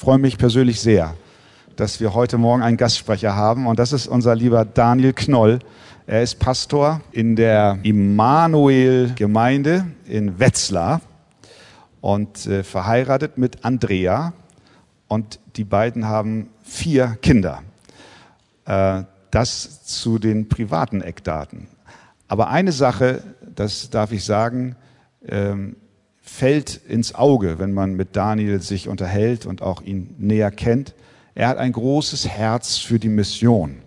freue mich persönlich sehr, dass wir heute Morgen einen Gastsprecher haben und das ist unser lieber Daniel Knoll. Er ist Pastor in der Immanuel-Gemeinde in Wetzlar und äh, verheiratet mit Andrea und die beiden haben vier Kinder. Äh, das zu den privaten Eckdaten. Aber eine Sache, das darf ich sagen, ähm, fällt ins Auge, wenn man mit Daniel sich unterhält und auch ihn näher kennt. Er hat ein großes Herz für die Mission.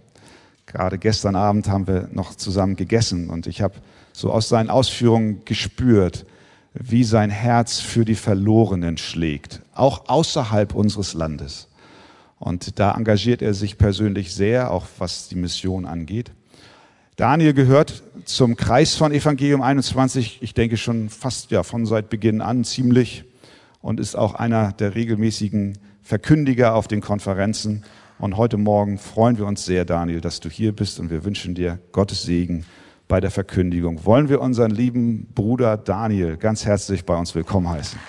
Gerade gestern Abend haben wir noch zusammen gegessen und ich habe so aus seinen Ausführungen gespürt, wie sein Herz für die Verlorenen schlägt, auch außerhalb unseres Landes. Und da engagiert er sich persönlich sehr, auch was die Mission angeht. Daniel gehört zum Kreis von Evangelium 21, ich denke schon fast ja von seit Beginn an ziemlich und ist auch einer der regelmäßigen Verkündiger auf den Konferenzen. Und heute Morgen freuen wir uns sehr, Daniel, dass du hier bist und wir wünschen dir Gottes Segen bei der Verkündigung. Wollen wir unseren lieben Bruder Daniel ganz herzlich bei uns willkommen heißen.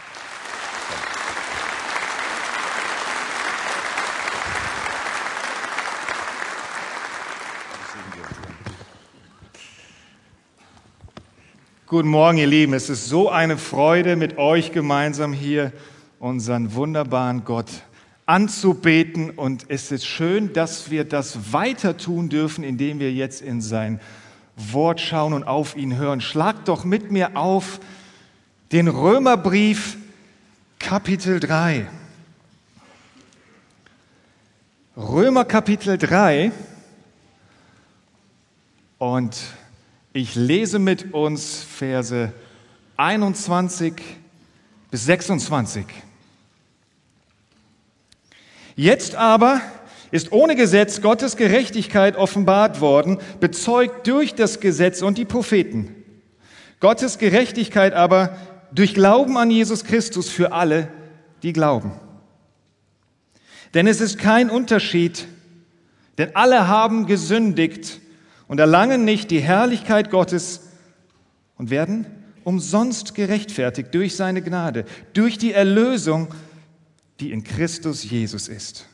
Guten Morgen, ihr Lieben. Es ist so eine Freude, mit euch gemeinsam hier unseren wunderbaren Gott anzubeten. Und es ist schön, dass wir das weiter tun dürfen, indem wir jetzt in sein Wort schauen und auf ihn hören. Schlagt doch mit mir auf den Römerbrief Kapitel 3. Römer Kapitel 3 und ich lese mit uns Verse 21 bis 26. Jetzt aber ist ohne Gesetz Gottes Gerechtigkeit offenbart worden, bezeugt durch das Gesetz und die Propheten. Gottes Gerechtigkeit aber durch Glauben an Jesus Christus für alle, die glauben. Denn es ist kein Unterschied, denn alle haben gesündigt und erlangen nicht die Herrlichkeit Gottes und werden umsonst gerechtfertigt durch seine Gnade, durch die Erlösung, die in Christus Jesus ist.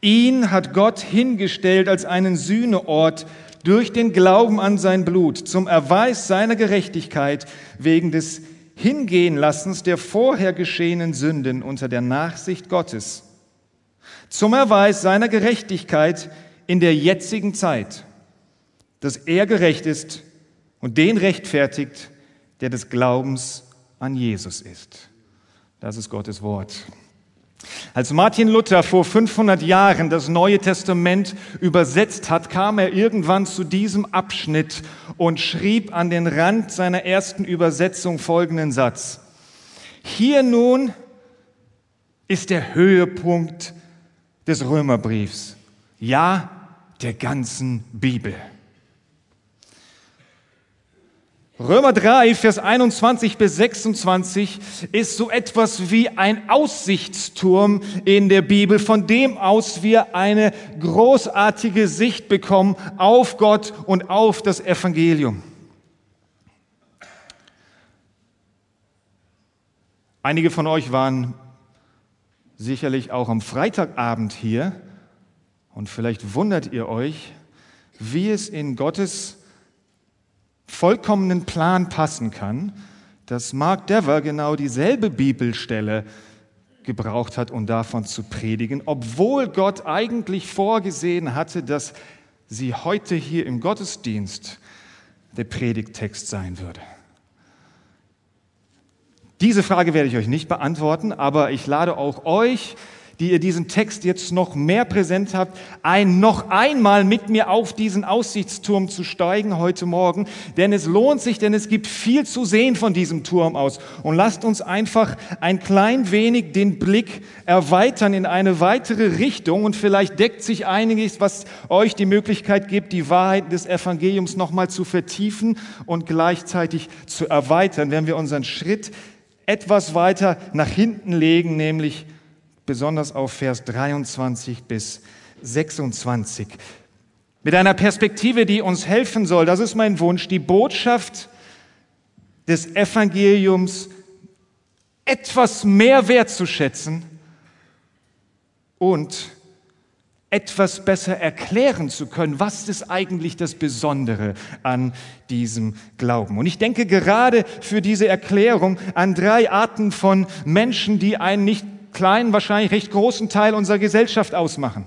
Ihn hat Gott hingestellt als einen Sühneort durch den Glauben an sein Blut zum Erweis seiner Gerechtigkeit wegen des Hingehenlassens der vorher geschehenen Sünden unter der Nachsicht Gottes, zum Erweis seiner Gerechtigkeit in der jetzigen Zeit, dass er gerecht ist und den rechtfertigt, der des Glaubens an Jesus ist. Das ist Gottes Wort. Als Martin Luther vor 500 Jahren das Neue Testament übersetzt hat, kam er irgendwann zu diesem Abschnitt und schrieb an den Rand seiner ersten Übersetzung folgenden Satz. Hier nun ist der Höhepunkt des Römerbriefs ja der ganzen Bibel. Römer 3, Vers 21 bis 26 ist so etwas wie ein Aussichtsturm in der Bibel, von dem aus wir eine großartige Sicht bekommen auf Gott und auf das Evangelium. Einige von euch waren sicherlich auch am Freitagabend hier und vielleicht wundert ihr euch, wie es in Gottes vollkommenen Plan passen kann, dass Mark Dever genau dieselbe Bibelstelle gebraucht hat, um davon zu predigen, obwohl Gott eigentlich vorgesehen hatte, dass sie heute hier im Gottesdienst der Predigttext sein würde. Diese Frage werde ich euch nicht beantworten, aber ich lade auch euch die ihr diesen Text jetzt noch mehr präsent habt, ein noch einmal mit mir auf diesen Aussichtsturm zu steigen heute Morgen, denn es lohnt sich, denn es gibt viel zu sehen von diesem Turm aus. Und lasst uns einfach ein klein wenig den Blick erweitern in eine weitere Richtung. Und vielleicht deckt sich einiges, was euch die Möglichkeit gibt, die Wahrheit des Evangeliums nochmal zu vertiefen und gleichzeitig zu erweitern, wenn wir unseren Schritt etwas weiter nach hinten legen, nämlich besonders auf Vers 23 bis 26. Mit einer Perspektive, die uns helfen soll, das ist mein Wunsch, die Botschaft des Evangeliums etwas mehr wertzuschätzen und etwas besser erklären zu können, was ist eigentlich das Besondere an diesem Glauben. Und ich denke gerade für diese Erklärung an drei Arten von Menschen, die einen nicht kleinen, wahrscheinlich recht großen Teil unserer Gesellschaft ausmachen.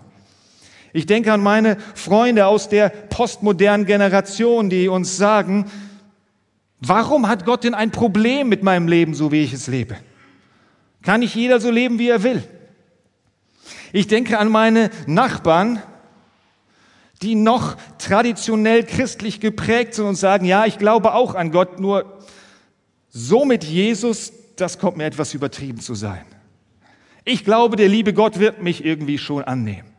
Ich denke an meine Freunde aus der postmodernen Generation, die uns sagen, warum hat Gott denn ein Problem mit meinem Leben, so wie ich es lebe? Kann nicht jeder so leben, wie er will? Ich denke an meine Nachbarn, die noch traditionell christlich geprägt sind und sagen, ja, ich glaube auch an Gott, nur so mit Jesus, das kommt mir etwas übertrieben zu sein. Ich glaube, der liebe Gott wird mich irgendwie schon annehmen.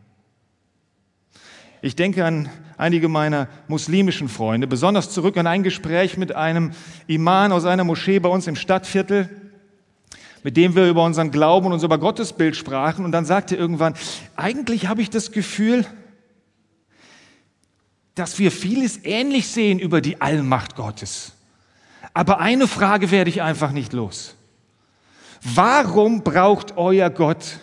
Ich denke an einige meiner muslimischen Freunde, besonders zurück an ein Gespräch mit einem Imam aus einer Moschee bei uns im Stadtviertel, mit dem wir über unseren Glauben und unser Gottesbild sprachen. Und dann sagte er irgendwann, eigentlich habe ich das Gefühl, dass wir vieles ähnlich sehen über die Allmacht Gottes. Aber eine Frage werde ich einfach nicht los. Warum braucht euer Gott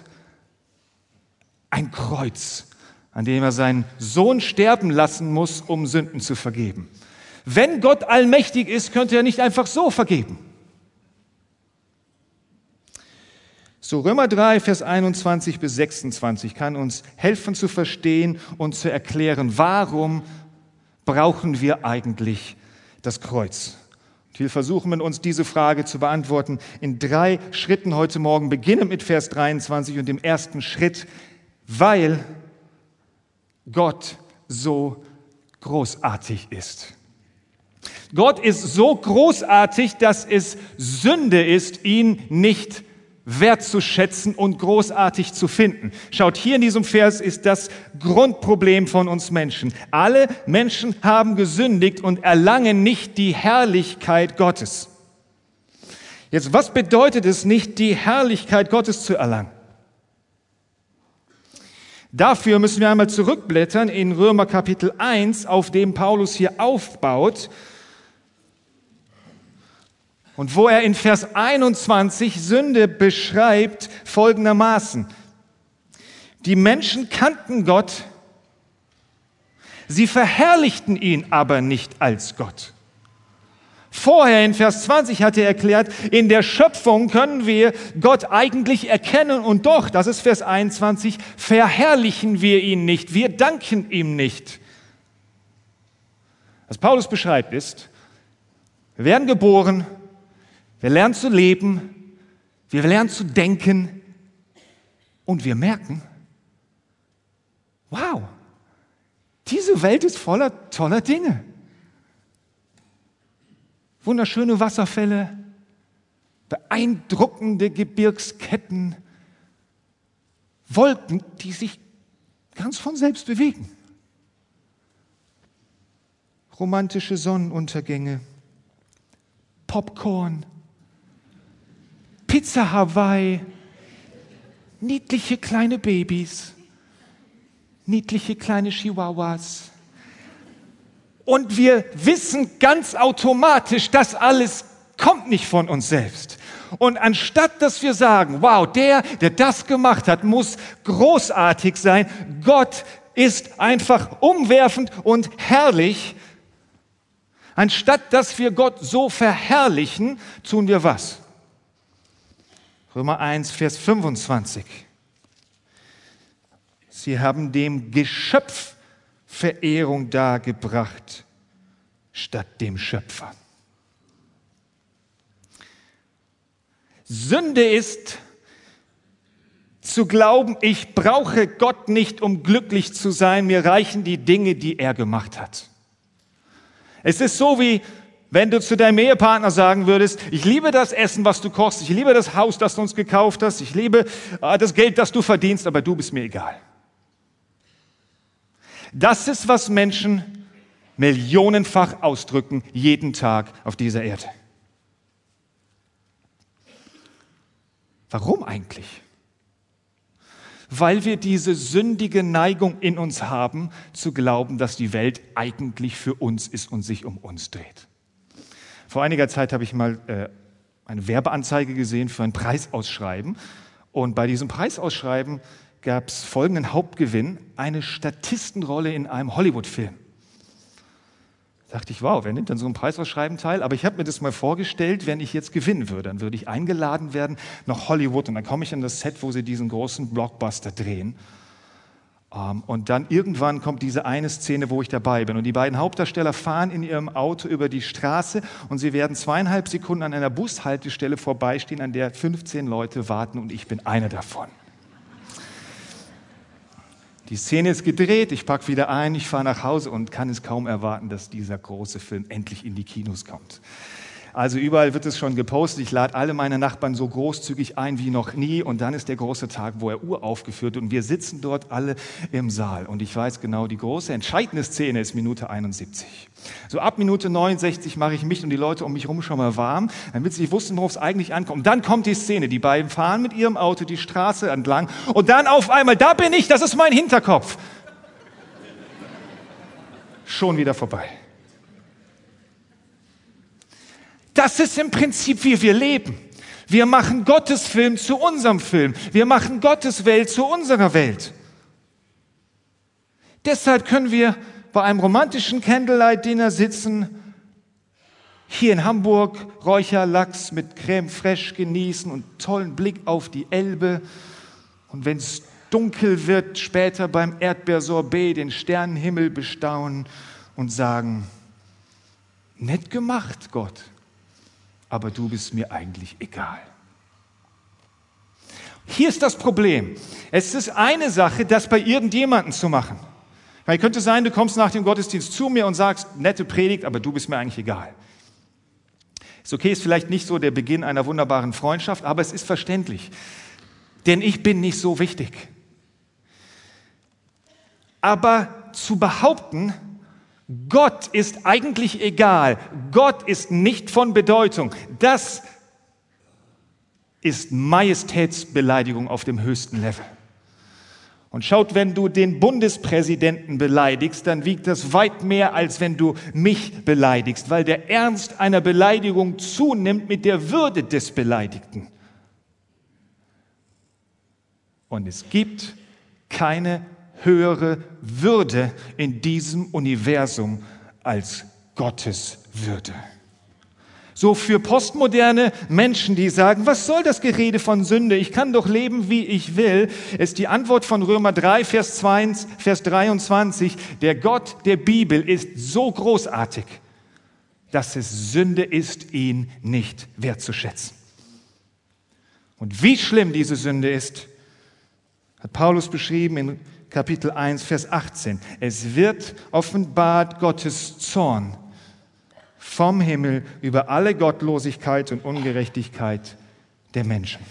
ein Kreuz, an dem er seinen Sohn sterben lassen muss, um Sünden zu vergeben? Wenn Gott allmächtig ist, könnte er nicht einfach so vergeben. So Römer 3, Vers 21 bis 26 kann uns helfen zu verstehen und zu erklären, warum brauchen wir eigentlich das Kreuz. Und wir versuchen uns diese Frage zu beantworten in drei Schritten heute Morgen. Beginnen mit Vers 23 und dem ersten Schritt, weil Gott so großartig ist. Gott ist so großartig, dass es Sünde ist, ihn nicht wertzuschätzen und großartig zu finden. Schaut, hier in diesem Vers ist das Grundproblem von uns Menschen. Alle Menschen haben gesündigt und erlangen nicht die Herrlichkeit Gottes. Jetzt, was bedeutet es nicht, die Herrlichkeit Gottes zu erlangen? Dafür müssen wir einmal zurückblättern in Römer Kapitel 1, auf dem Paulus hier aufbaut und wo er in Vers 21 Sünde beschreibt folgendermaßen. Die Menschen kannten Gott, sie verherrlichten ihn aber nicht als Gott. Vorher in Vers 20 hat er erklärt, in der Schöpfung können wir Gott eigentlich erkennen und doch, das ist Vers 21, verherrlichen wir ihn nicht, wir danken ihm nicht. Was Paulus beschreibt ist, wir werden geboren, wir lernen zu leben, wir lernen zu denken und wir merken, wow, diese Welt ist voller toller Dinge. Wunderschöne Wasserfälle, beeindruckende Gebirgsketten, Wolken, die sich ganz von selbst bewegen. Romantische Sonnenuntergänge, Popcorn, Pizza Hawaii, niedliche kleine Babys, niedliche kleine Chihuahuas. Und wir wissen ganz automatisch, das alles kommt nicht von uns selbst. Und anstatt dass wir sagen, wow, der, der das gemacht hat, muss großartig sein, Gott ist einfach umwerfend und herrlich, anstatt dass wir Gott so verherrlichen, tun wir was? Römer 1, Vers 25. Sie haben dem Geschöpf Verehrung dargebracht statt dem Schöpfer. Sünde ist zu glauben, ich brauche Gott nicht, um glücklich zu sein, mir reichen die Dinge, die er gemacht hat. Es ist so wie wenn du zu deinem Ehepartner sagen würdest, ich liebe das Essen, was du kochst, ich liebe das Haus, das du uns gekauft hast, ich liebe äh, das Geld, das du verdienst, aber du bist mir egal. Das ist, was Menschen millionenfach ausdrücken, jeden Tag auf dieser Erde. Warum eigentlich? Weil wir diese sündige Neigung in uns haben, zu glauben, dass die Welt eigentlich für uns ist und sich um uns dreht. Vor einiger Zeit habe ich mal äh, eine Werbeanzeige gesehen für ein Preisausschreiben. Und bei diesem Preisausschreiben gab es folgenden Hauptgewinn, eine Statistenrolle in einem Hollywood-Film. Da dachte ich, wow, wer nimmt dann so ein Preisausschreiben teil? Aber ich habe mir das mal vorgestellt, wenn ich jetzt gewinnen würde, dann würde ich eingeladen werden nach Hollywood und dann komme ich an das Set, wo sie diesen großen Blockbuster drehen. Ähm, und dann irgendwann kommt diese eine Szene, wo ich dabei bin. Und die beiden Hauptdarsteller fahren in ihrem Auto über die Straße und sie werden zweieinhalb Sekunden an einer Bushaltestelle vorbeistehen, an der 15 Leute warten und ich bin einer davon. Die Szene ist gedreht, ich packe wieder ein, ich fahre nach Hause und kann es kaum erwarten, dass dieser große Film endlich in die Kinos kommt. Also überall wird es schon gepostet. Ich lade alle meine Nachbarn so großzügig ein wie noch nie. Und dann ist der große Tag, wo er uraufgeführt wird. Und wir sitzen dort alle im Saal. Und ich weiß genau, die große entscheidende Szene ist Minute 71. So ab Minute 69 mache ich mich und die Leute um mich herum schon mal warm, damit sie wussten, worauf es eigentlich ankommt. Und dann kommt die Szene. Die beiden fahren mit ihrem Auto die Straße entlang. Und dann auf einmal, da bin ich, das ist mein Hinterkopf. Schon wieder vorbei. Das ist im Prinzip, wie wir leben. Wir machen Gottes Film zu unserem Film. Wir machen Gottes Welt zu unserer Welt. Deshalb können wir bei einem romantischen Candlelight-Dinner sitzen, hier in Hamburg Räucherlachs mit Creme fraiche genießen und tollen Blick auf die Elbe. Und wenn es dunkel wird, später beim Erdbeersorbet den Sternenhimmel bestaunen und sagen, nett gemacht, Gott aber du bist mir eigentlich egal. Hier ist das Problem. Es ist eine Sache, das bei irgendjemandem zu machen. Weil könnte sein, du kommst nach dem Gottesdienst zu mir und sagst, nette Predigt, aber du bist mir eigentlich egal. Ist okay, ist vielleicht nicht so der Beginn einer wunderbaren Freundschaft, aber es ist verständlich. Denn ich bin nicht so wichtig. Aber zu behaupten, Gott ist eigentlich egal. Gott ist nicht von Bedeutung. Das ist Majestätsbeleidigung auf dem höchsten Level. Und schaut, wenn du den Bundespräsidenten beleidigst, dann wiegt das weit mehr, als wenn du mich beleidigst, weil der Ernst einer Beleidigung zunimmt mit der Würde des Beleidigten. Und es gibt keine höhere Würde in diesem Universum als Gottes Würde. So für postmoderne Menschen, die sagen, was soll das Gerede von Sünde? Ich kann doch leben, wie ich will, ist die Antwort von Römer 3, Vers, 2, Vers 23, der Gott der Bibel ist so großartig, dass es Sünde ist, ihn nicht wertzuschätzen. Und wie schlimm diese Sünde ist, hat Paulus beschrieben in Kapitel 1, Vers 18. Es wird offenbart Gottes Zorn vom Himmel über alle Gottlosigkeit und Ungerechtigkeit der Menschen.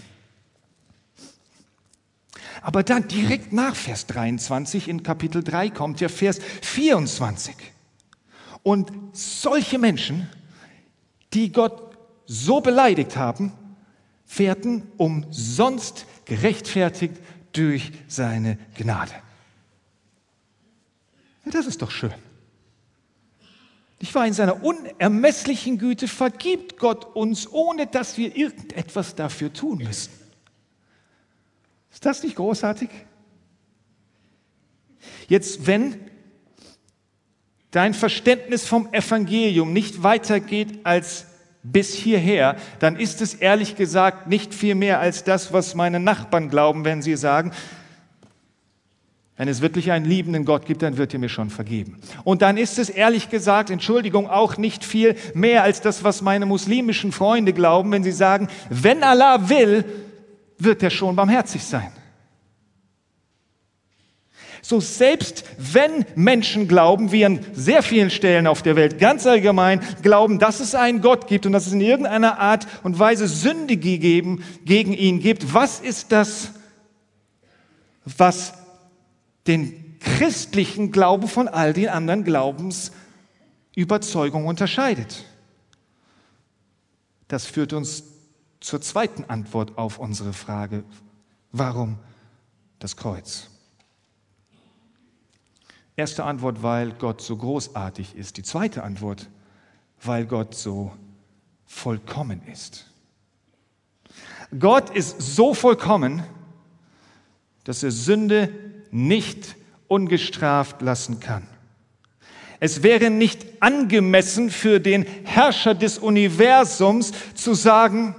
Aber dann direkt nach Vers 23 in Kapitel 3 kommt ja Vers 24. Und solche Menschen, die Gott so beleidigt haben, werden umsonst gerechtfertigt durch seine Gnade. Ja, das ist doch schön. Ich war in seiner unermesslichen Güte, vergibt Gott uns, ohne dass wir irgendetwas dafür tun müssen. Ist das nicht großartig? Jetzt, wenn dein Verständnis vom Evangelium nicht weitergeht als bis hierher, dann ist es ehrlich gesagt nicht viel mehr als das, was meine Nachbarn glauben, wenn sie sagen, wenn es wirklich einen liebenden Gott gibt, dann wird er mir schon vergeben. Und dann ist es ehrlich gesagt, Entschuldigung, auch nicht viel mehr als das, was meine muslimischen Freunde glauben, wenn sie sagen, wenn Allah will, wird er schon barmherzig sein. So selbst wenn Menschen glauben, wie an sehr vielen Stellen auf der Welt ganz allgemein glauben, dass es einen Gott gibt und dass es in irgendeiner Art und Weise Sünde gegeben, gegen ihn gibt, was ist das, was den christlichen Glauben von all den anderen Glaubensüberzeugungen unterscheidet. Das führt uns zur zweiten Antwort auf unsere Frage, warum das Kreuz? Erste Antwort, weil Gott so großartig ist. Die zweite Antwort, weil Gott so vollkommen ist. Gott ist so vollkommen, dass er Sünde nicht ungestraft lassen kann. Es wäre nicht angemessen für den Herrscher des Universums zu sagen,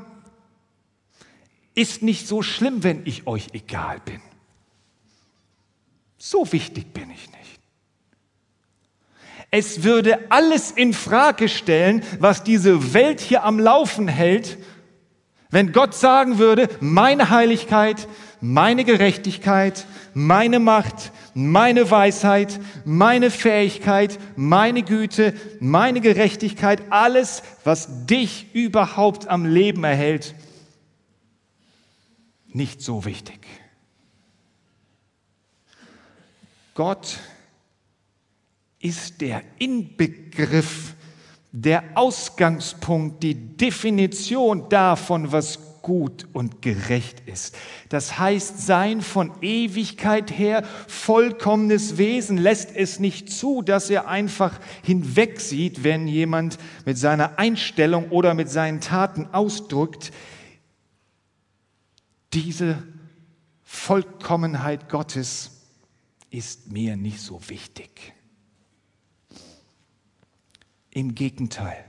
ist nicht so schlimm, wenn ich euch egal bin. So wichtig bin ich nicht. Es würde alles in Frage stellen, was diese Welt hier am Laufen hält, wenn Gott sagen würde, meine Heiligkeit, meine Gerechtigkeit, meine Macht, meine Weisheit, meine Fähigkeit, meine Güte, meine Gerechtigkeit, alles, was dich überhaupt am Leben erhält, nicht so wichtig. Gott ist der Inbegriff, der Ausgangspunkt, die Definition davon, was gut und gerecht ist. Das heißt, sein von Ewigkeit her vollkommenes Wesen lässt es nicht zu, dass er einfach hinwegsieht, wenn jemand mit seiner Einstellung oder mit seinen Taten ausdrückt, diese Vollkommenheit Gottes ist mir nicht so wichtig. Im Gegenteil.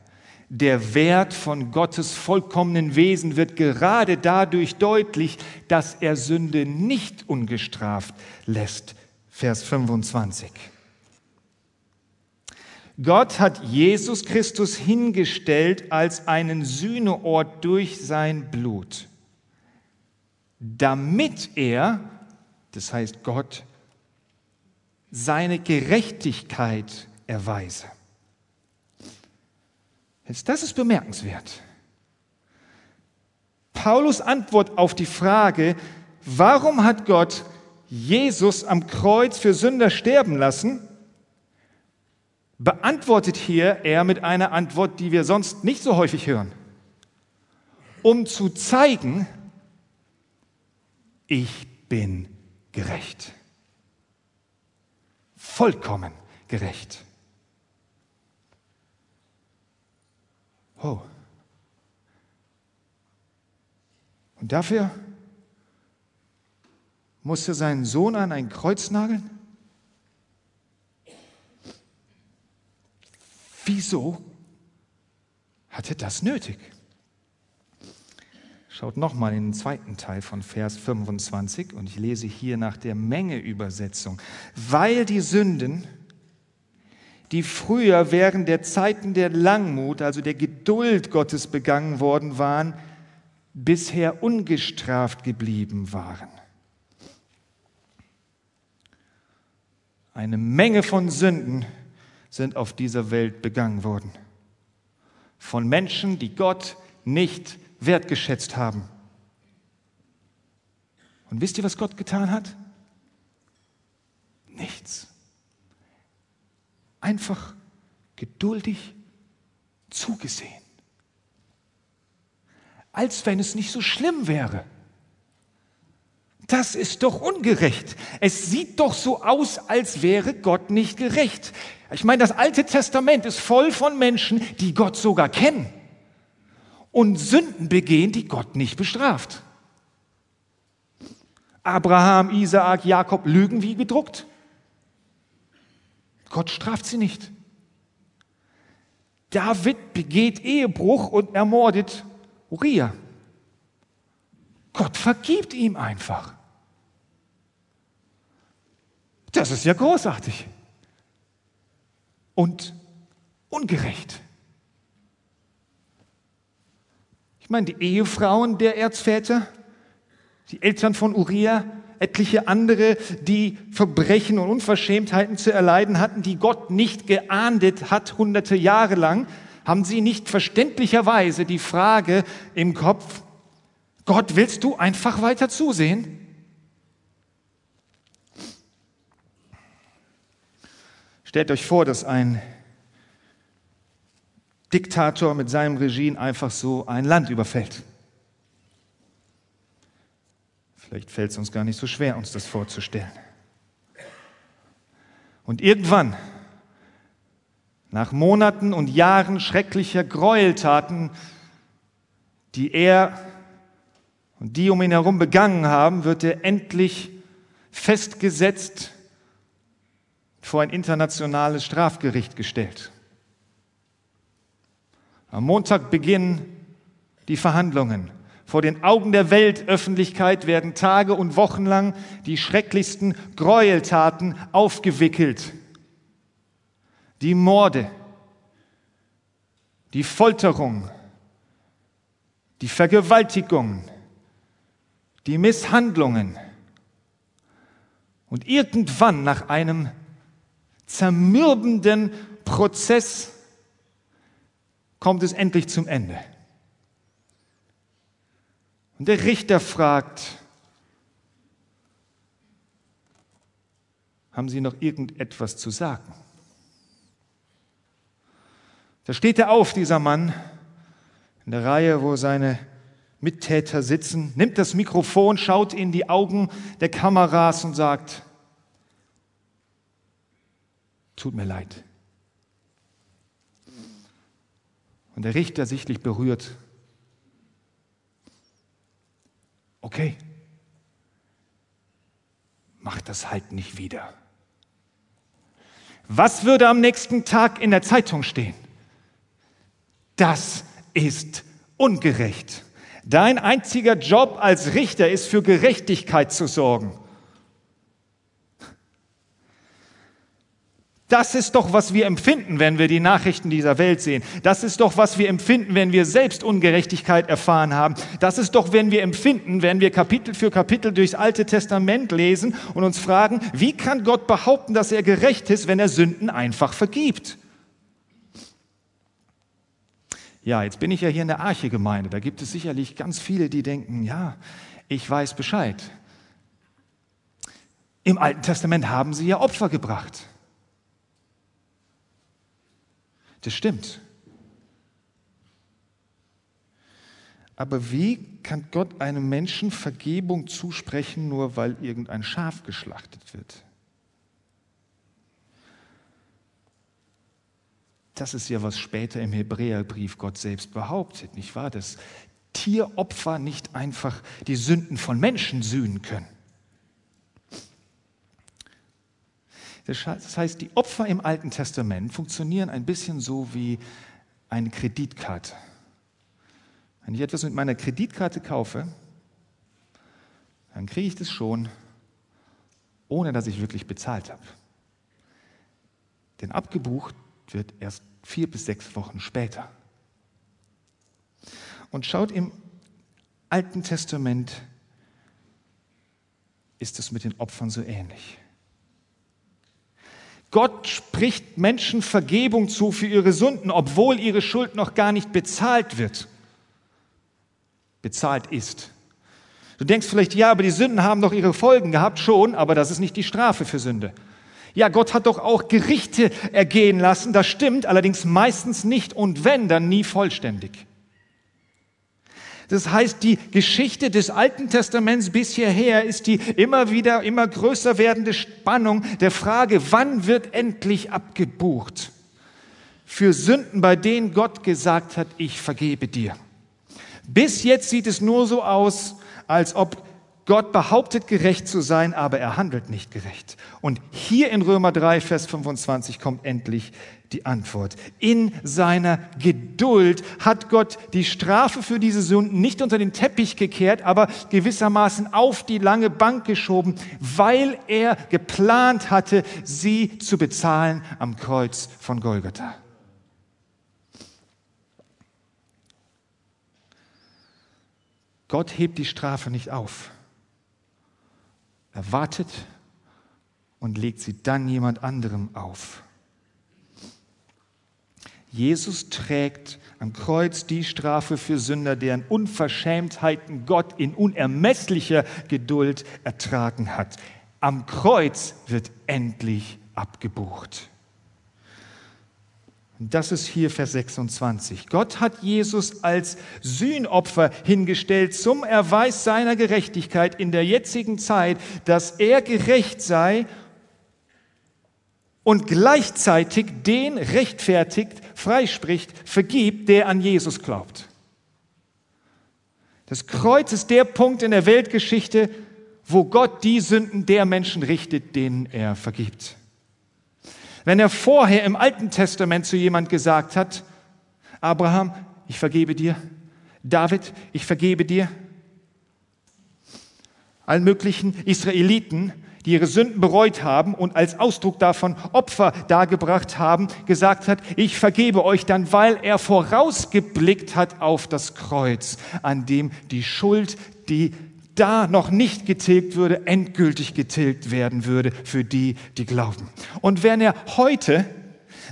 Der Wert von Gottes vollkommenen Wesen wird gerade dadurch deutlich, dass er Sünde nicht ungestraft lässt. Vers 25. Gott hat Jesus Christus hingestellt als einen Sühneort durch sein Blut, damit er, das heißt Gott, seine Gerechtigkeit erweise. Jetzt, das ist bemerkenswert. Paulus Antwort auf die Frage, warum hat Gott Jesus am Kreuz für Sünder sterben lassen, beantwortet hier er mit einer Antwort, die wir sonst nicht so häufig hören. Um zu zeigen, ich bin gerecht. Vollkommen gerecht. Oh. Und dafür musste seinen Sohn an ein Kreuz nageln? Wieso hat er das nötig? Schaut nochmal in den zweiten Teil von Vers 25 und ich lese hier nach der Menge Übersetzung. Weil die Sünden die früher während der Zeiten der Langmut, also der Geduld Gottes begangen worden waren, bisher ungestraft geblieben waren. Eine Menge von Sünden sind auf dieser Welt begangen worden. Von Menschen, die Gott nicht wertgeschätzt haben. Und wisst ihr, was Gott getan hat? Nichts einfach geduldig zugesehen. Als wenn es nicht so schlimm wäre. Das ist doch ungerecht. Es sieht doch so aus, als wäre Gott nicht gerecht. Ich meine, das Alte Testament ist voll von Menschen, die Gott sogar kennen und Sünden begehen, die Gott nicht bestraft. Abraham, Isaak, Jakob lügen wie gedruckt. Gott straft sie nicht. David begeht Ehebruch und ermordet Uriah. Gott vergibt ihm einfach. Das ist ja großartig und ungerecht. Ich meine, die Ehefrauen der Erzväter, die Eltern von Uriah, etliche andere, die Verbrechen und Unverschämtheiten zu erleiden hatten, die Gott nicht geahndet hat, hunderte Jahre lang, haben sie nicht verständlicherweise die Frage im Kopf, Gott, willst du einfach weiter zusehen? Stellt euch vor, dass ein Diktator mit seinem Regime einfach so ein Land überfällt. Vielleicht fällt es uns gar nicht so schwer, uns das vorzustellen. Und irgendwann, nach Monaten und Jahren schrecklicher Gräueltaten, die er und die um ihn herum begangen haben, wird er endlich festgesetzt vor ein internationales Strafgericht gestellt. Am Montag beginnen die Verhandlungen. Vor den Augen der Weltöffentlichkeit werden Tage und Wochen lang die schrecklichsten Gräueltaten aufgewickelt. Die Morde, die Folterung, die Vergewaltigung, die Misshandlungen. Und irgendwann nach einem zermürbenden Prozess kommt es endlich zum Ende. Und der Richter fragt, haben Sie noch irgendetwas zu sagen? Da steht er auf, dieser Mann, in der Reihe, wo seine Mittäter sitzen, nimmt das Mikrofon, schaut in die Augen der Kameras und sagt, tut mir leid. Und der Richter sichtlich berührt, okay, mach das halt nicht wieder. Was würde am nächsten Tag in der Zeitung stehen? Das ist ungerecht. Dein einziger Job als Richter ist für Gerechtigkeit zu sorgen. Das ist doch, was wir empfinden, wenn wir die Nachrichten dieser Welt sehen. Das ist doch, was wir empfinden, wenn wir selbst Ungerechtigkeit erfahren haben. Das ist doch, wenn wir empfinden, wenn wir Kapitel für Kapitel durchs Alte Testament lesen und uns fragen, wie kann Gott behaupten, dass er gerecht ist, wenn er Sünden einfach vergibt? Ja, jetzt bin ich ja hier in der Arche-Gemeinde. Da gibt es sicherlich ganz viele, die denken, ja, ich weiß Bescheid. Im Alten Testament haben sie ja Opfer gebracht. Das stimmt. Aber wie kann Gott einem Menschen Vergebung zusprechen, nur weil irgendein Schaf geschlachtet wird? Das ist ja, was später im Hebräerbrief Gott selbst behauptet, nicht wahr? Dass Tieropfer nicht einfach die Sünden von Menschen sühnen können. Das heißt, die Opfer im Alten Testament funktionieren ein bisschen so wie eine Kreditkarte. Wenn ich etwas mit meiner Kreditkarte kaufe, dann kriege ich das schon, ohne dass ich wirklich bezahlt habe. Denn abgebucht wird erst vier bis sechs Wochen später. Und schaut im Alten Testament ist es mit den Opfern so ähnlich. Gott spricht Menschen Vergebung zu für ihre Sünden, obwohl ihre Schuld noch gar nicht bezahlt wird. Bezahlt ist. Du denkst vielleicht, ja, aber die Sünden haben doch ihre Folgen gehabt, schon, aber das ist nicht die Strafe für Sünde. Ja, Gott hat doch auch Gerichte ergehen lassen, das stimmt, allerdings meistens nicht und wenn, dann nie vollständig. Das heißt, die Geschichte des Alten Testaments bis hierher ist die immer wieder, immer größer werdende Spannung der Frage, wann wird endlich abgebucht für Sünden, bei denen Gott gesagt hat, ich vergebe dir. Bis jetzt sieht es nur so aus, als ob Gott behauptet gerecht zu sein, aber er handelt nicht gerecht. Und hier in Römer 3, Vers 25 kommt endlich die Antwort. In seiner Geduld hat Gott die Strafe für diese Sünden nicht unter den Teppich gekehrt, aber gewissermaßen auf die lange Bank geschoben, weil er geplant hatte, sie zu bezahlen am Kreuz von Golgatha. Gott hebt die Strafe nicht auf. Er wartet und legt sie dann jemand anderem auf. Jesus trägt am Kreuz die Strafe für Sünder, deren Unverschämtheiten Gott in unermesslicher Geduld ertragen hat. Am Kreuz wird endlich abgebucht. Das ist hier Vers 26. Gott hat Jesus als Sühnopfer hingestellt zum Erweis seiner Gerechtigkeit in der jetzigen Zeit, dass er gerecht sei und gleichzeitig den rechtfertigt, freispricht, vergibt, der an Jesus glaubt. Das Kreuz ist der Punkt in der Weltgeschichte, wo Gott die Sünden der Menschen richtet, denen er vergibt. Wenn er vorher im Alten Testament zu jemand gesagt hat, Abraham, ich vergebe dir, David, ich vergebe dir, allen möglichen Israeliten, die ihre Sünden bereut haben und als Ausdruck davon Opfer dargebracht haben, gesagt hat, ich vergebe euch dann, weil er vorausgeblickt hat auf das Kreuz, an dem die Schuld, die da noch nicht getilgt würde, endgültig getilgt werden würde für die, die glauben. Und wenn er heute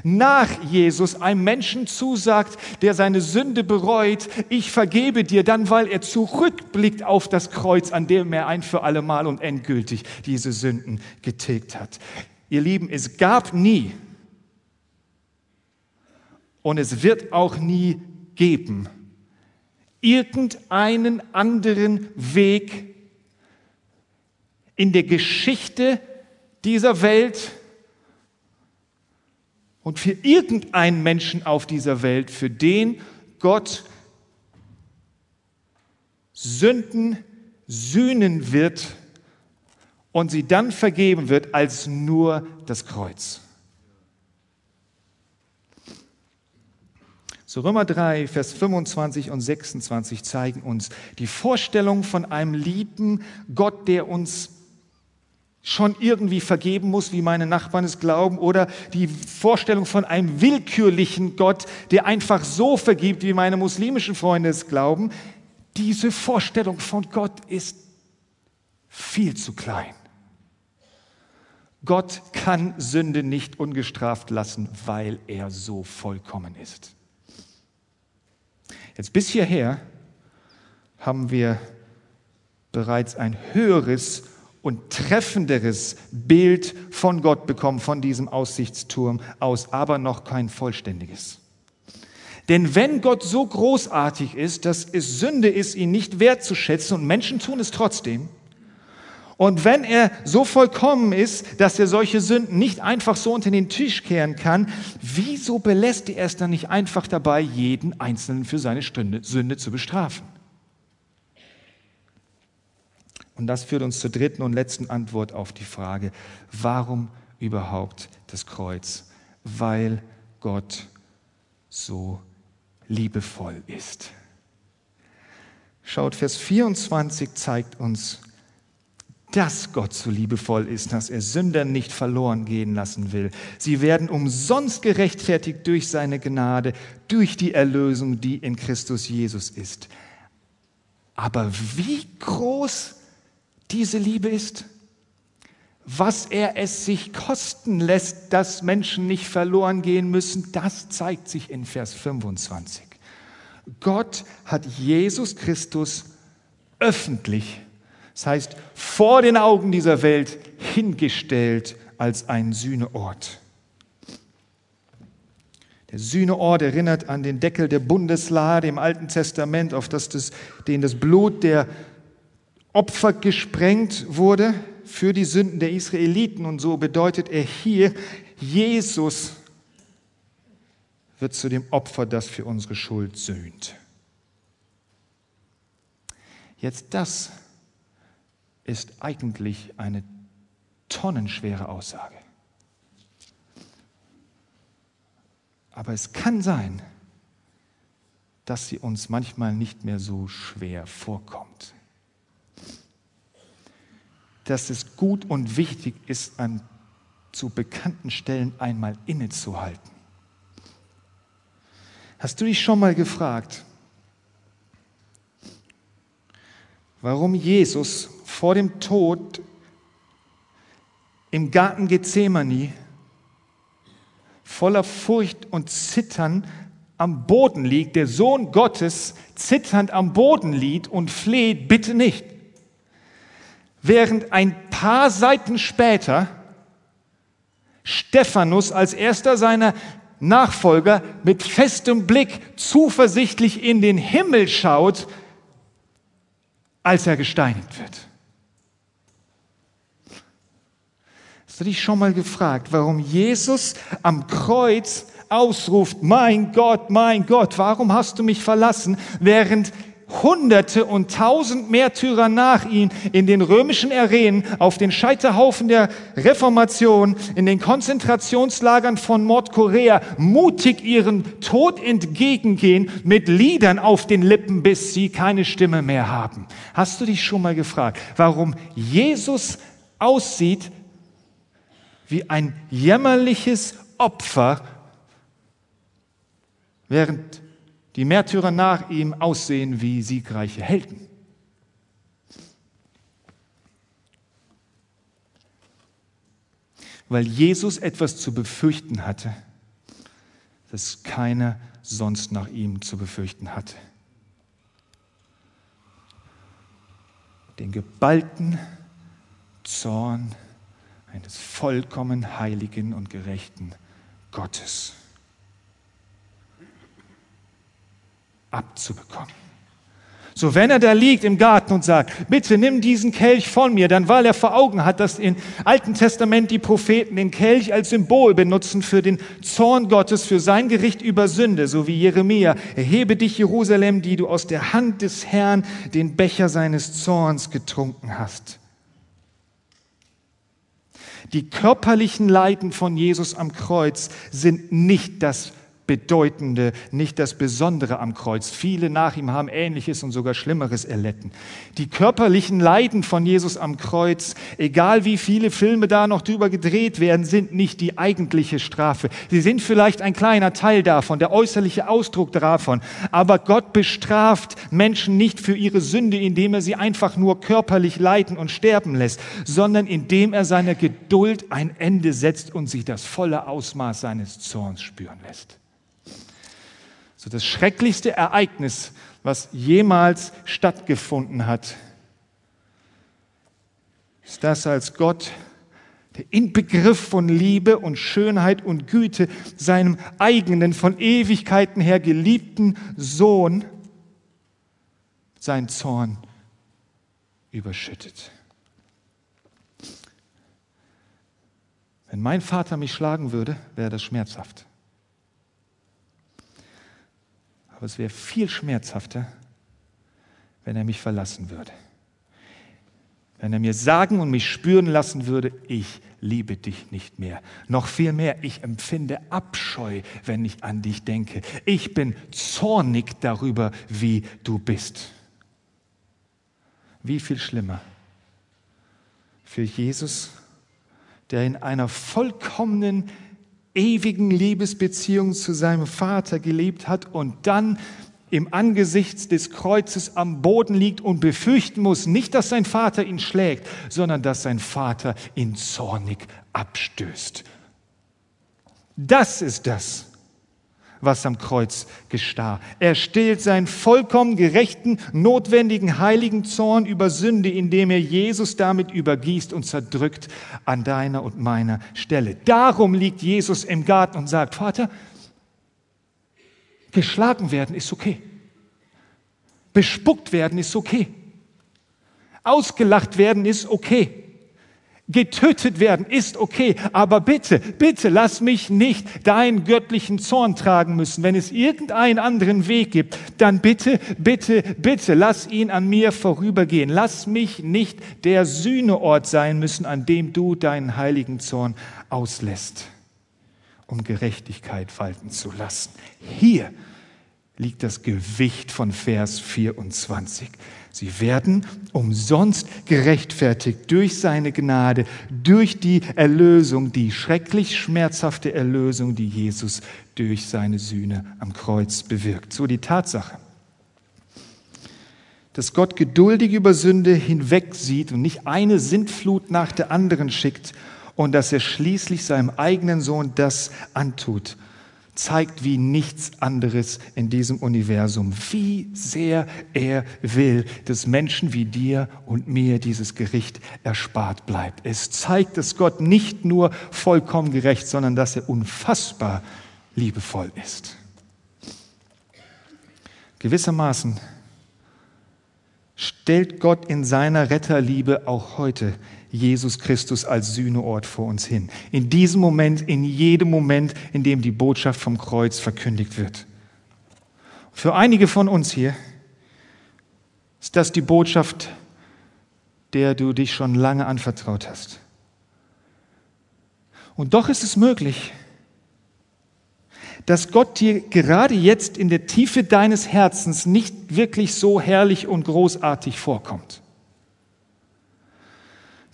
nach Jesus einem Menschen zusagt, der seine Sünde bereut, ich vergebe dir dann, weil er zurückblickt auf das Kreuz, an dem er ein für alle Mal und endgültig diese Sünden getilgt hat. Ihr Lieben, es gab nie und es wird auch nie geben irgendeinen anderen Weg in der Geschichte dieser Welt, und für irgendeinen Menschen auf dieser Welt, für den Gott Sünden sühnen wird und sie dann vergeben wird als nur das Kreuz. So Römer 3, Vers 25 und 26 zeigen uns die Vorstellung von einem lieben Gott, der uns schon irgendwie vergeben muss, wie meine Nachbarn es glauben, oder die Vorstellung von einem willkürlichen Gott, der einfach so vergibt, wie meine muslimischen Freunde es glauben, diese Vorstellung von Gott ist viel zu klein. Gott kann Sünde nicht ungestraft lassen, weil er so vollkommen ist. Jetzt bis hierher haben wir bereits ein höheres und treffenderes Bild von Gott bekommen, von diesem Aussichtsturm aus, aber noch kein vollständiges. Denn wenn Gott so großartig ist, dass es Sünde ist, ihn nicht wertzuschätzen und Menschen tun es trotzdem, und wenn er so vollkommen ist, dass er solche Sünden nicht einfach so unter den Tisch kehren kann, wieso belässt er es dann nicht einfach dabei, jeden Einzelnen für seine Sünde zu bestrafen? Und das führt uns zur dritten und letzten Antwort auf die Frage, warum überhaupt das Kreuz? Weil Gott so liebevoll ist. Schaut, Vers 24 zeigt uns, dass Gott so liebevoll ist, dass er Sündern nicht verloren gehen lassen will. Sie werden umsonst gerechtfertigt durch seine Gnade, durch die Erlösung, die in Christus Jesus ist. Aber wie groß diese Liebe ist, was er es sich kosten lässt, dass Menschen nicht verloren gehen müssen, das zeigt sich in Vers 25. Gott hat Jesus Christus öffentlich, das heißt vor den Augen dieser Welt, hingestellt als ein Sühneort. Der Sühneort erinnert an den Deckel der Bundeslade im Alten Testament, auf das, das, den das Blut der Opfer gesprengt wurde für die Sünden der Israeliten. Und so bedeutet er hier, Jesus wird zu dem Opfer, das für unsere Schuld sühnt. Jetzt das ist eigentlich eine tonnenschwere Aussage. Aber es kann sein, dass sie uns manchmal nicht mehr so schwer vorkommt dass es gut und wichtig ist, an zu bekannten Stellen einmal innezuhalten. Hast du dich schon mal gefragt, warum Jesus vor dem Tod im Garten Gethsemane voller Furcht und Zittern am Boden liegt, der Sohn Gottes zitternd am Boden liegt und fleht, bitte nicht während ein paar Seiten später Stephanus als erster seiner Nachfolger mit festem Blick zuversichtlich in den Himmel schaut, als er gesteinigt wird. Hast du dich schon mal gefragt, warum Jesus am Kreuz ausruft, mein Gott, mein Gott, warum hast du mich verlassen, während Hunderte und tausend Märtyrer nach ihm in den römischen Arenen, auf den Scheiterhaufen der Reformation, in den Konzentrationslagern von Nordkorea mutig ihren Tod entgegengehen mit Liedern auf den Lippen, bis sie keine Stimme mehr haben. Hast du dich schon mal gefragt, warum Jesus aussieht wie ein jämmerliches Opfer, während die Märtyrer nach ihm aussehen wie siegreiche Helden. Weil Jesus etwas zu befürchten hatte, das keiner sonst nach ihm zu befürchten hatte. Den geballten Zorn eines vollkommen heiligen und gerechten Gottes. abzubekommen. So, wenn er da liegt im Garten und sagt, bitte nimm diesen Kelch von mir, dann weil er vor Augen hat, dass im Alten Testament die Propheten den Kelch als Symbol benutzen für den Zorn Gottes, für sein Gericht über Sünde, so wie Jeremia, erhebe dich Jerusalem, die du aus der Hand des Herrn den Becher seines Zorns getrunken hast. Die körperlichen Leiden von Jesus am Kreuz sind nicht das Bedeutende, nicht das Besondere am Kreuz. Viele nach ihm haben Ähnliches und sogar Schlimmeres erlitten. Die körperlichen Leiden von Jesus am Kreuz, egal wie viele Filme da noch drüber gedreht werden, sind nicht die eigentliche Strafe. Sie sind vielleicht ein kleiner Teil davon, der äußerliche Ausdruck davon. Aber Gott bestraft Menschen nicht für ihre Sünde, indem er sie einfach nur körperlich leiden und sterben lässt, sondern indem er seiner Geduld ein Ende setzt und sich das volle Ausmaß seines Zorns spüren lässt. So das schrecklichste Ereignis, was jemals stattgefunden hat, ist das, als Gott, der Inbegriff von Liebe und Schönheit und Güte, seinem eigenen, von Ewigkeiten her geliebten Sohn, seinen Zorn überschüttet. Wenn mein Vater mich schlagen würde, wäre das schmerzhaft. Aber es wäre viel schmerzhafter, wenn er mich verlassen würde. Wenn er mir sagen und mich spüren lassen würde, ich liebe dich nicht mehr. Noch viel mehr, ich empfinde Abscheu, wenn ich an dich denke. Ich bin zornig darüber, wie du bist. Wie viel schlimmer für Jesus, der in einer vollkommenen ewigen Liebesbeziehung zu seinem Vater gelebt hat und dann im Angesicht des Kreuzes am Boden liegt und befürchten muss, nicht, dass sein Vater ihn schlägt, sondern dass sein Vater ihn zornig abstößt. Das ist das, was am Kreuz gestah. Er stillt seinen vollkommen gerechten, notwendigen, heiligen Zorn über Sünde, indem er Jesus damit übergießt und zerdrückt an deiner und meiner Stelle. Darum liegt Jesus im Garten und sagt, Vater, geschlagen werden ist okay. Bespuckt werden ist okay. Ausgelacht werden ist okay. Getötet werden ist okay, aber bitte, bitte lass mich nicht deinen göttlichen Zorn tragen müssen. Wenn es irgendeinen anderen Weg gibt, dann bitte, bitte, bitte lass ihn an mir vorübergehen. Lass mich nicht der Sühneort sein müssen, an dem du deinen heiligen Zorn auslässt, um Gerechtigkeit walten zu lassen. Hier liegt das Gewicht von Vers 24. Sie werden umsonst gerechtfertigt durch seine Gnade, durch die Erlösung, die schrecklich schmerzhafte Erlösung, die Jesus durch seine Sühne am Kreuz bewirkt. So die Tatsache, dass Gott geduldig über Sünde hinwegsieht und nicht eine Sintflut nach der anderen schickt und dass er schließlich seinem eigenen Sohn das antut zeigt wie nichts anderes in diesem Universum, wie sehr er will, dass Menschen wie dir und mir dieses Gericht erspart bleibt. Es zeigt, dass Gott nicht nur vollkommen gerecht, sondern dass er unfassbar liebevoll ist. Gewissermaßen stellt Gott in seiner Retterliebe auch heute Jesus Christus als Sühneort vor uns hin. In diesem Moment, in jedem Moment, in dem die Botschaft vom Kreuz verkündigt wird. Für einige von uns hier Ist das die Botschaft, der du dich schon lange anvertraut hast? Und doch ist es möglich, dass Gott dir gerade jetzt in der Tiefe deines Herzens nicht wirklich so herrlich und großartig vorkommt.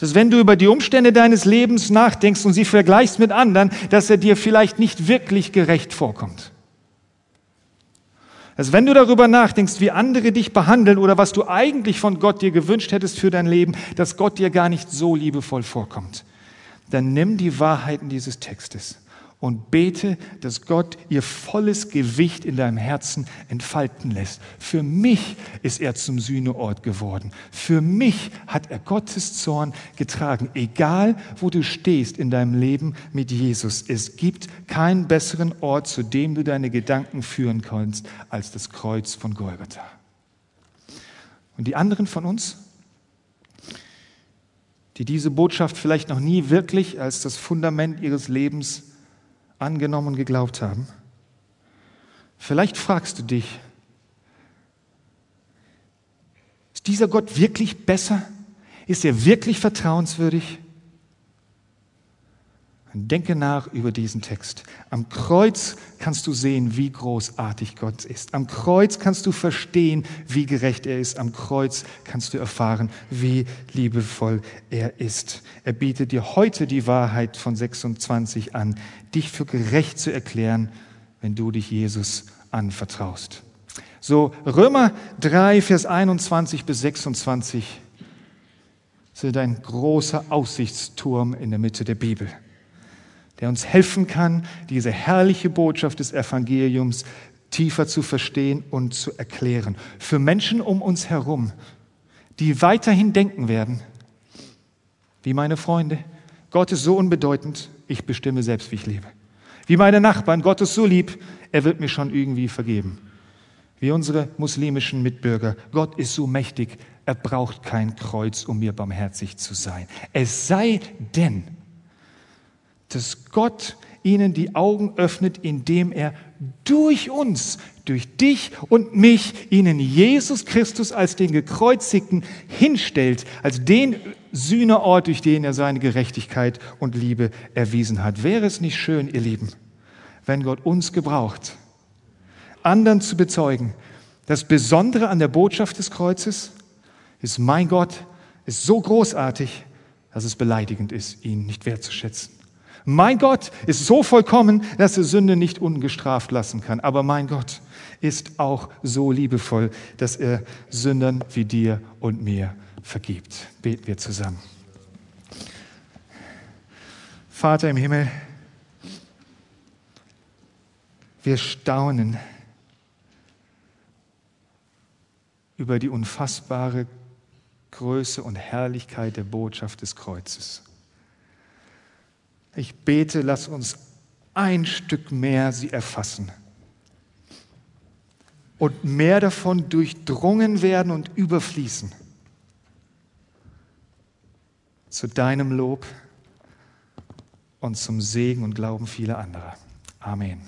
Dass wenn du über die Umstände deines Lebens nachdenkst und sie vergleichst mit anderen, dass er dir vielleicht nicht wirklich gerecht vorkommt. Dass wenn du darüber nachdenkst, wie andere dich behandeln oder was du eigentlich von Gott dir gewünscht hättest für dein Leben, dass Gott dir gar nicht so liebevoll vorkommt, dann nimm die Wahrheiten dieses Textes und bete, dass Gott ihr volles Gewicht in deinem Herzen entfalten lässt. Für mich ist er zum Sühneort geworden. Für mich hat er Gottes Zorn getragen, egal wo du stehst in deinem Leben mit Jesus. Es gibt keinen besseren Ort, zu dem du deine Gedanken führen kannst, als das Kreuz von Golgatha. Und die anderen von uns, die diese Botschaft vielleicht noch nie wirklich als das Fundament ihres Lebens angenommen und geglaubt haben. Vielleicht fragst du dich, ist dieser Gott wirklich besser? Ist er wirklich vertrauenswürdig? Denke nach über diesen Text. Am Kreuz kannst du sehen, wie großartig Gott ist. Am Kreuz kannst du verstehen, wie gerecht er ist. Am Kreuz kannst du erfahren, wie liebevoll er ist. Er bietet dir heute die Wahrheit von 26 an, dich für gerecht zu erklären, wenn du dich Jesus anvertraust. So, Römer 3, Vers 21 bis 26 sind ein großer Aussichtsturm in der Mitte der Bibel der uns helfen kann, diese herrliche Botschaft des Evangeliums tiefer zu verstehen und zu erklären. Für Menschen um uns herum, die weiterhin denken werden, wie meine Freunde, Gott ist so unbedeutend, ich bestimme selbst, wie ich lebe. Wie meine Nachbarn, Gott ist so lieb, er wird mir schon irgendwie vergeben. Wie unsere muslimischen Mitbürger, Gott ist so mächtig, er braucht kein Kreuz, um mir barmherzig zu sein. Es sei denn, dass Gott ihnen die Augen öffnet, indem er durch uns, durch dich und mich, ihnen Jesus Christus als den Gekreuzigten hinstellt, als den Sühneort, durch den er seine Gerechtigkeit und Liebe erwiesen hat. Wäre es nicht schön, ihr Lieben, wenn Gott uns gebraucht, anderen zu bezeugen, das Besondere an der Botschaft des Kreuzes ist, mein Gott ist so großartig, dass es beleidigend ist, ihn nicht wertzuschätzen. Mein Gott ist so vollkommen, dass er Sünde nicht ungestraft lassen kann. Aber mein Gott ist auch so liebevoll, dass er Sündern wie dir und mir vergibt. Beten wir zusammen. Vater im Himmel, wir staunen über die unfassbare Größe und Herrlichkeit der Botschaft des Kreuzes. Ich bete, lass uns ein Stück mehr sie erfassen und mehr davon durchdrungen werden und überfließen. Zu deinem Lob und zum Segen und Glauben vieler anderer. Amen.